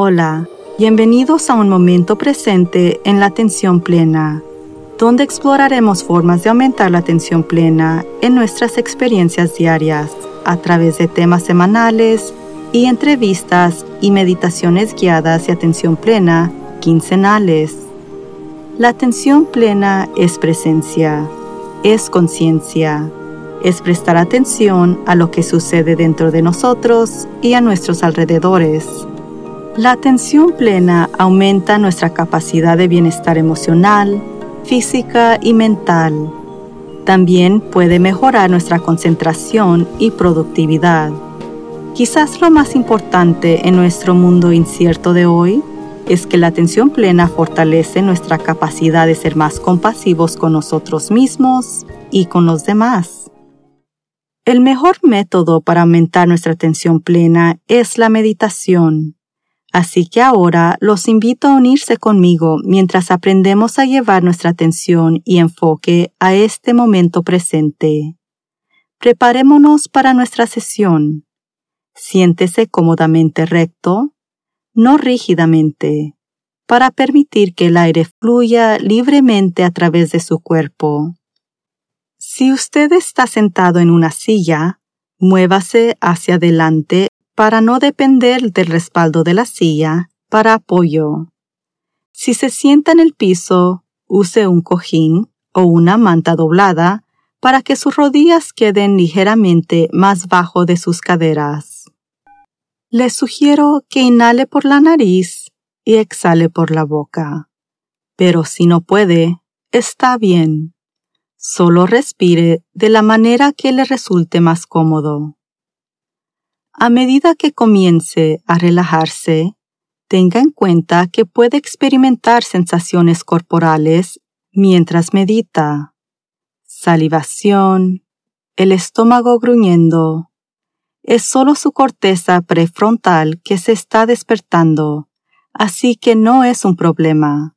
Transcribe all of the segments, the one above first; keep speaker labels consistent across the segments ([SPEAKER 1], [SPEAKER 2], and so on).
[SPEAKER 1] Hola, bienvenidos a un momento presente en la atención plena, donde exploraremos formas de aumentar la atención plena en nuestras experiencias diarias a través de temas semanales y entrevistas y meditaciones guiadas y atención plena quincenales. La atención plena es presencia, es conciencia, es prestar atención a lo que sucede dentro de nosotros y a nuestros alrededores la atención plena aumenta nuestra capacidad de bienestar emocional, física y mental. También puede mejorar nuestra concentración y productividad. Quizás lo más importante en nuestro mundo incierto de hoy es que la atención plena fortalece nuestra capacidad de ser más compasivos con nosotros mismos y con los demás. El mejor método para aumentar nuestra atención plena es la meditación. Así que ahora los invito a unirse conmigo mientras aprendemos a llevar nuestra atención y enfoque a este momento presente. Preparémonos para nuestra sesión. Siéntese cómodamente recto, no rígidamente, para permitir que el aire fluya libremente a través de su cuerpo. Si usted está sentado en una silla, muévase hacia adelante para no depender del respaldo de la silla para apoyo. Si se sienta en el piso, use un cojín o una manta doblada para que sus rodillas queden ligeramente más bajo de sus caderas. Le sugiero que inhale por la nariz y exhale por la boca. Pero si no puede, está bien. Solo respire de la manera que le resulte más cómodo. A medida que comience a relajarse, tenga en cuenta que puede experimentar sensaciones corporales mientras medita. Salivación, el estómago gruñendo. Es solo su corteza prefrontal que se está despertando, así que no es un problema.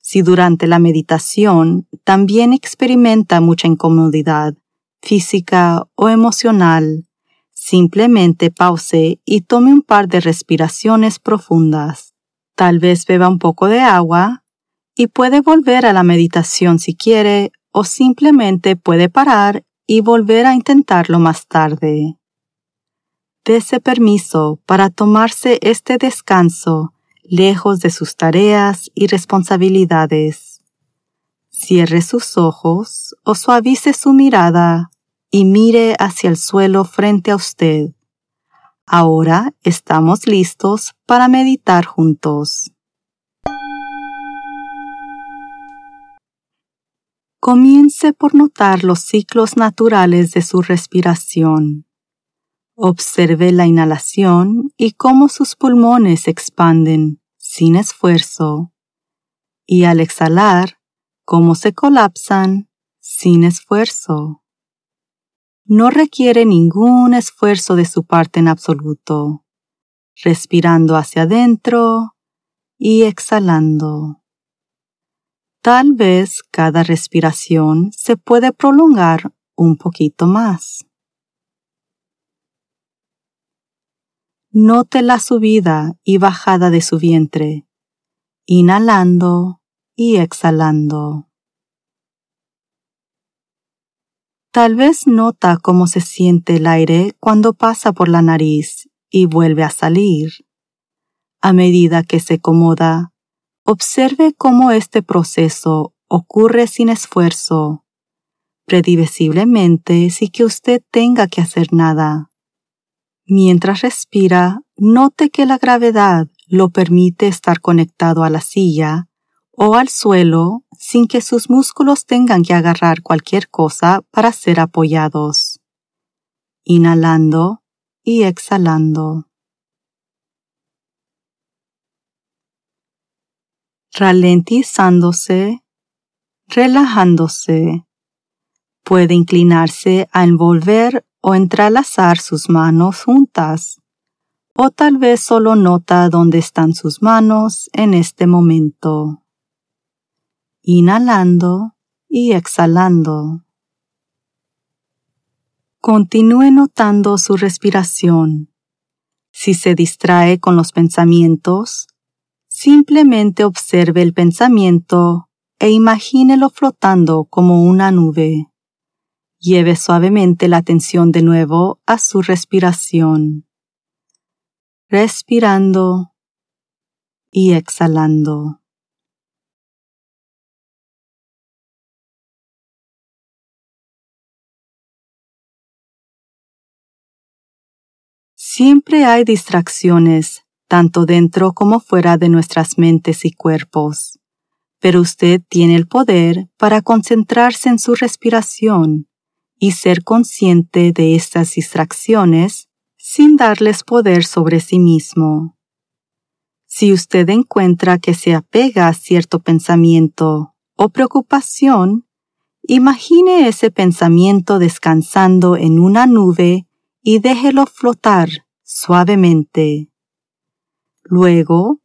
[SPEAKER 1] Si durante la meditación también experimenta mucha incomodidad física o emocional, Simplemente pause y tome un par de respiraciones profundas. Tal vez beba un poco de agua y puede volver a la meditación si quiere o simplemente puede parar y volver a intentarlo más tarde. Dese permiso para tomarse este descanso lejos de sus tareas y responsabilidades. Cierre sus ojos o suavice su mirada y mire hacia el suelo frente a usted. Ahora estamos listos para meditar juntos. Comience por notar los ciclos naturales de su respiración. Observe la inhalación y cómo sus pulmones expanden sin esfuerzo. Y al exhalar, cómo se colapsan sin esfuerzo no requiere ningún esfuerzo de su parte en absoluto, respirando hacia adentro y exhalando. Tal vez cada respiración se puede prolongar un poquito más. Note la subida y bajada de su vientre, inhalando y exhalando. Tal vez nota cómo se siente el aire cuando pasa por la nariz y vuelve a salir. A medida que se acomoda, observe cómo este proceso ocurre sin esfuerzo, predivesiblemente sin que usted tenga que hacer nada. Mientras respira, note que la gravedad lo permite estar conectado a la silla o al suelo sin que sus músculos tengan que agarrar cualquier cosa para ser apoyados. Inhalando y exhalando. Ralentizándose, relajándose. Puede inclinarse a envolver o entrelazar sus manos juntas. O tal vez solo nota dónde están sus manos en este momento inhalando y exhalando. Continúe notando su respiración. Si se distrae con los pensamientos, simplemente observe el pensamiento e imagínelo flotando como una nube. Lleve suavemente la atención de nuevo a su respiración, respirando y exhalando. Siempre hay distracciones, tanto dentro como fuera de nuestras mentes y cuerpos, pero usted tiene el poder para concentrarse en su respiración y ser consciente de estas distracciones sin darles poder sobre sí mismo. Si usted encuentra que se apega a cierto pensamiento o preocupación, imagine ese pensamiento descansando en una nube y déjelo flotar suavemente. Luego,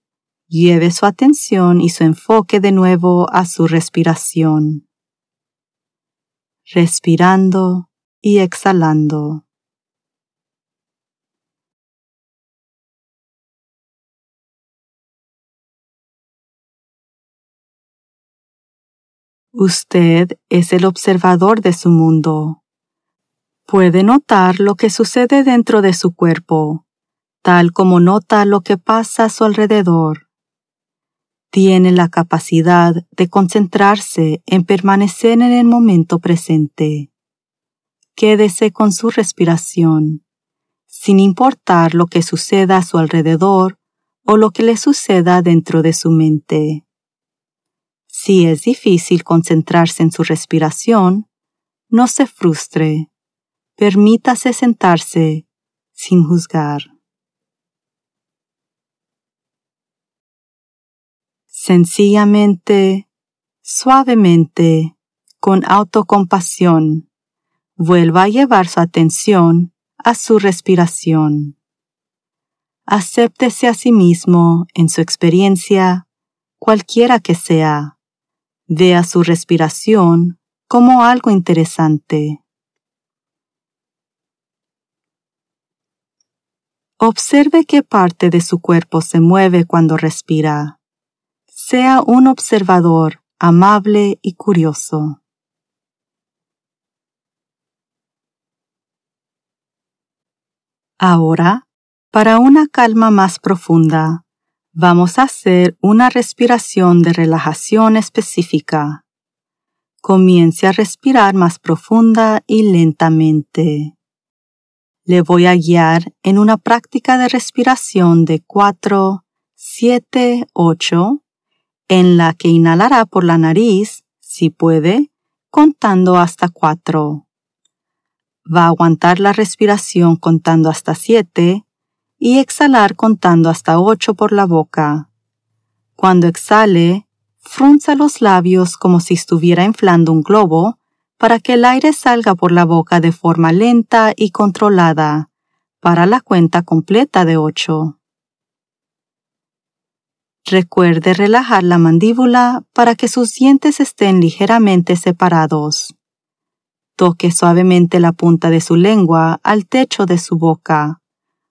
[SPEAKER 1] lleve su atención y su enfoque de nuevo a su respiración. Respirando y exhalando. Usted es el observador de su mundo Puede notar lo que sucede dentro de su cuerpo, tal como nota lo que pasa a su alrededor. Tiene la capacidad de concentrarse en permanecer en el momento presente. Quédese con su respiración, sin importar lo que suceda a su alrededor o lo que le suceda dentro de su mente. Si es difícil concentrarse en su respiración, no se frustre Permítase sentarse sin juzgar. Sencillamente, suavemente, con autocompasión, vuelva a llevar su atención a su respiración. Acéptese a sí mismo en su experiencia, cualquiera que sea. Vea su respiración como algo interesante. Observe qué parte de su cuerpo se mueve cuando respira. Sea un observador amable y curioso. Ahora, para una calma más profunda, vamos a hacer una respiración de relajación específica. Comience a respirar más profunda y lentamente le voy a guiar en una práctica de respiración de 4, 7, 8, en la que inhalará por la nariz, si puede, contando hasta 4. Va a aguantar la respiración contando hasta 7 y exhalar contando hasta 8 por la boca. Cuando exhale, frunza los labios como si estuviera inflando un globo para que el aire salga por la boca de forma lenta y controlada, para la cuenta completa de 8. Recuerde relajar la mandíbula para que sus dientes estén ligeramente separados. Toque suavemente la punta de su lengua al techo de su boca,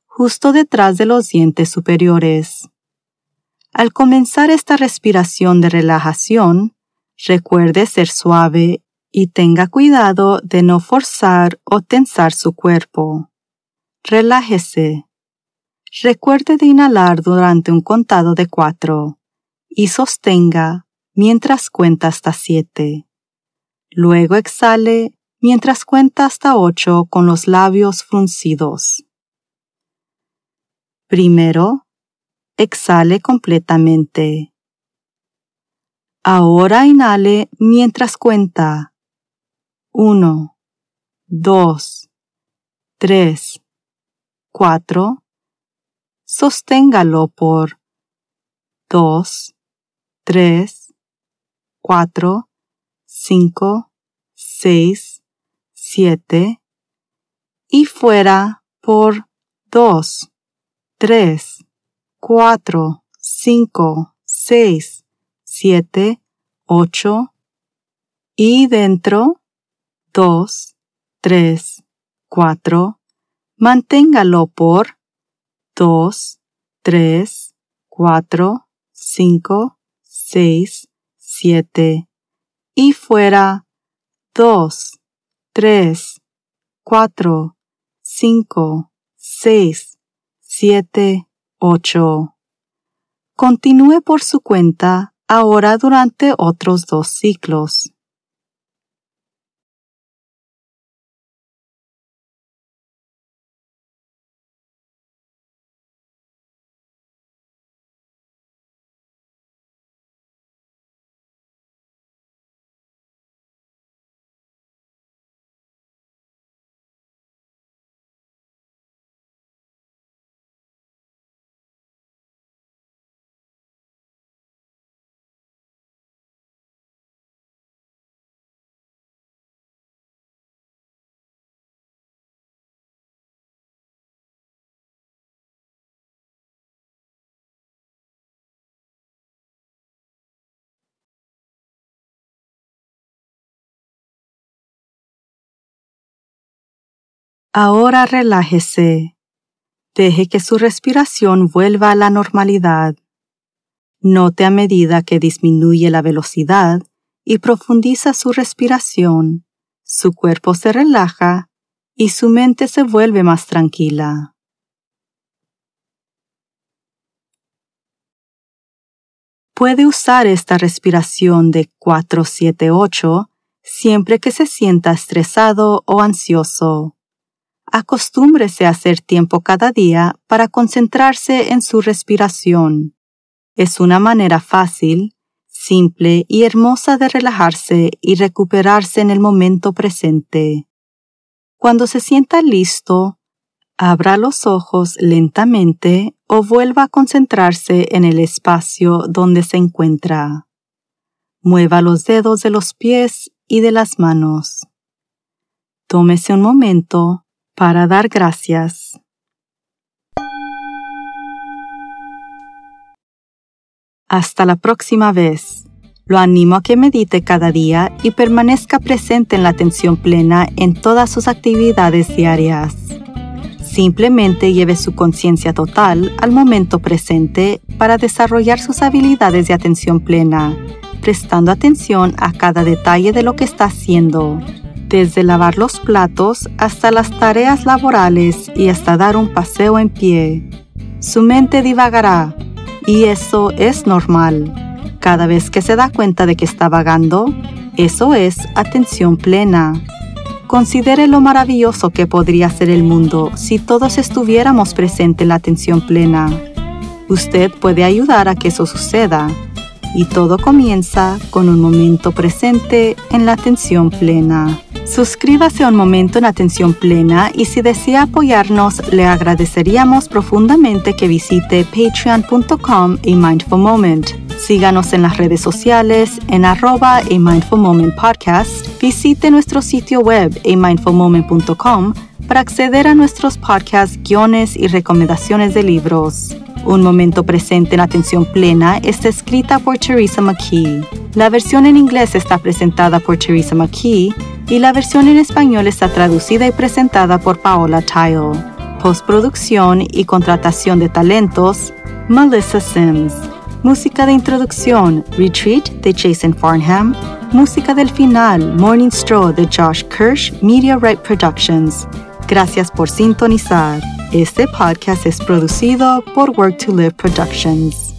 [SPEAKER 1] justo detrás de los dientes superiores. Al comenzar esta respiración de relajación, recuerde ser suave y tenga cuidado de no forzar o tensar su cuerpo. Relájese. Recuerde de inhalar durante un contado de cuatro y sostenga mientras cuenta hasta siete. Luego exhale mientras cuenta hasta ocho con los labios fruncidos. Primero, exhale completamente. Ahora inhale mientras cuenta 1, 2, 3, 4. Sosténgalo por 2, 3, 4, 5, 6, 7 y fuera por 2, 3, 4, 5, 6, 7, 8 y dentro 2, 3, 4. Manténgalo por 2, 3, 4, 5, 6, 7 y fuera 2, 3, 4, 5, 6, 7, 8. Continúe por su cuenta ahora durante otros dos ciclos. Ahora relájese. Deje que su respiración vuelva a la normalidad. Note a medida que disminuye la velocidad y profundiza su respiración, su cuerpo se relaja y su mente se vuelve más tranquila. Puede usar esta respiración de 4-7-8 siempre que se sienta estresado o ansioso acostúmbrese a hacer tiempo cada día para concentrarse en su respiración. Es una manera fácil, simple y hermosa de relajarse y recuperarse en el momento presente. Cuando se sienta listo, abra los ojos lentamente o vuelva a concentrarse en el espacio donde se encuentra. Mueva los dedos de los pies y de las manos. Tómese un momento para dar gracias. Hasta la próxima vez. Lo animo a que medite cada día y permanezca presente en la atención plena en todas sus actividades diarias. Simplemente lleve su conciencia total al momento presente para desarrollar sus habilidades de atención plena, prestando atención a cada detalle de lo que está haciendo desde lavar los platos hasta las tareas laborales y hasta dar un paseo en pie. Su mente divagará y eso es normal. Cada vez que se da cuenta de que está vagando, eso es atención plena. Considere lo maravilloso que podría ser el mundo si todos estuviéramos presentes en la atención plena. Usted puede ayudar a que eso suceda. Y todo comienza con un momento presente en la atención plena. Suscríbase a un momento en atención plena y si desea apoyarnos, le agradeceríamos profundamente que visite patreon.com a mindful moment. Síganos en las redes sociales en arroba a mindful moment podcast. Visite nuestro sitio web a mindfulmoment.com para acceder a nuestros podcasts, guiones y recomendaciones de libros. Un momento presente en atención plena está escrita por Teresa McKee. La versión en inglés está presentada por Teresa McKee y la versión en español está traducida y presentada por Paola Tile. Postproducción y contratación de talentos, Melissa Sims. Música de introducción, Retreat de Jason Farnham. Música del final, Morning Straw de Josh Kirsch, Media Right Productions. Gracias por sintonizar. Este podcast es producido por Work to Live Productions.